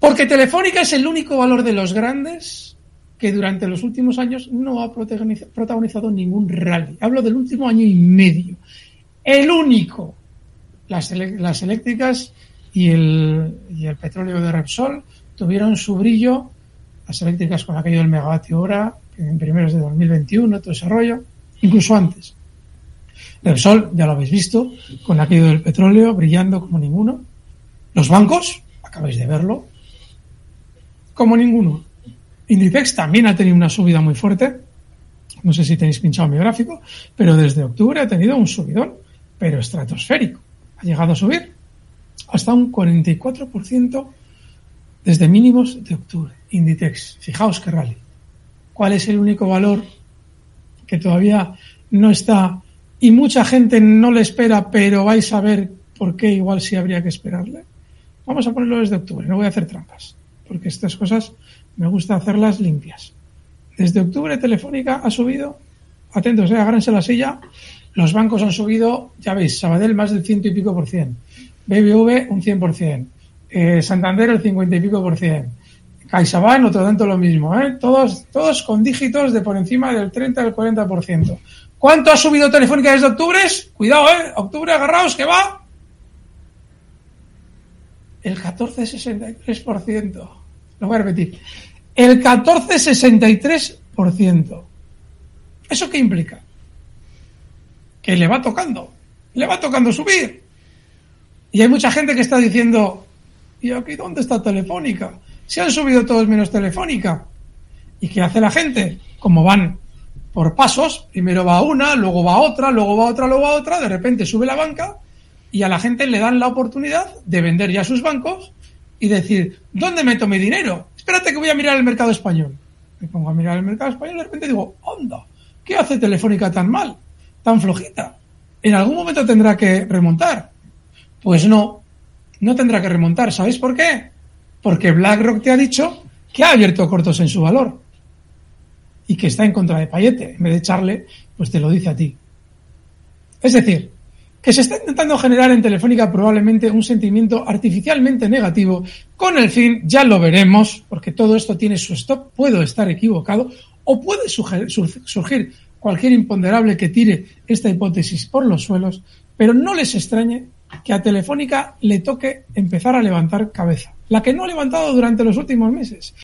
Porque Telefónica es el único valor de los grandes que durante los últimos años no ha protagonizado ningún rally. Hablo del último año y medio. El único. Las, las eléctricas y el, y el petróleo de Repsol tuvieron su brillo, las eléctricas con aquello del megavatio hora, en primeros de 2021, todo ese rollo, incluso antes. Repsol, ya lo habéis visto, con aquello del petróleo brillando como ninguno. Los bancos, acabáis de verlo, como ninguno. Inditex también ha tenido una subida muy fuerte. No sé si tenéis pinchado mi gráfico, pero desde octubre ha tenido un subidón, pero estratosférico. Ha llegado a subir hasta un 44% desde mínimos de octubre. Inditex, fijaos qué rally. ¿Cuál es el único valor que todavía no está y mucha gente no le espera, pero vais a ver por qué igual sí habría que esperarle? Vamos a ponerlo desde octubre, no voy a hacer trampas, porque estas cosas me gusta hacerlas limpias. Desde octubre Telefónica ha subido, atentos, eh, agárrense la silla, los bancos han subido, ya veis, Sabadell más del ciento y pico por cien, BBV un cien por cien, eh, Santander el cincuenta y pico por cien, CaixaBank otro tanto lo mismo, ¿eh? todos, todos con dígitos de por encima del 30 al 40 por ciento. ¿Cuánto ha subido Telefónica desde octubre? Cuidado, ¿eh? Octubre, agarraos, que va. El 14,63%. Lo voy a repetir el 14,63%. ¿Eso qué implica? Que le va tocando, le va tocando subir. Y hay mucha gente que está diciendo, ¿y aquí dónde está Telefónica? Se han subido todos menos Telefónica. ¿Y qué hace la gente? Como van por pasos, primero va una, luego va otra, luego va otra, luego va otra, de repente sube la banca y a la gente le dan la oportunidad de vender ya sus bancos y decir, ¿dónde meto mi dinero? espérate que voy a mirar el mercado español. Me pongo a mirar el mercado español y de repente digo, onda, ¿qué hace Telefónica tan mal? Tan flojita. En algún momento tendrá que remontar. Pues no, no tendrá que remontar. ¿Sabéis por qué? Porque BlackRock te ha dicho que ha abierto cortos en su valor y que está en contra de Payete. En vez de echarle, pues te lo dice a ti. Es decir, que se está intentando generar en Telefónica probablemente un sentimiento artificialmente negativo con el fin, ya lo veremos, porque todo esto tiene su stop, puedo estar equivocado o puede surgir cualquier imponderable que tire esta hipótesis por los suelos, pero no les extrañe que a Telefónica le toque empezar a levantar cabeza, la que no ha levantado durante los últimos meses.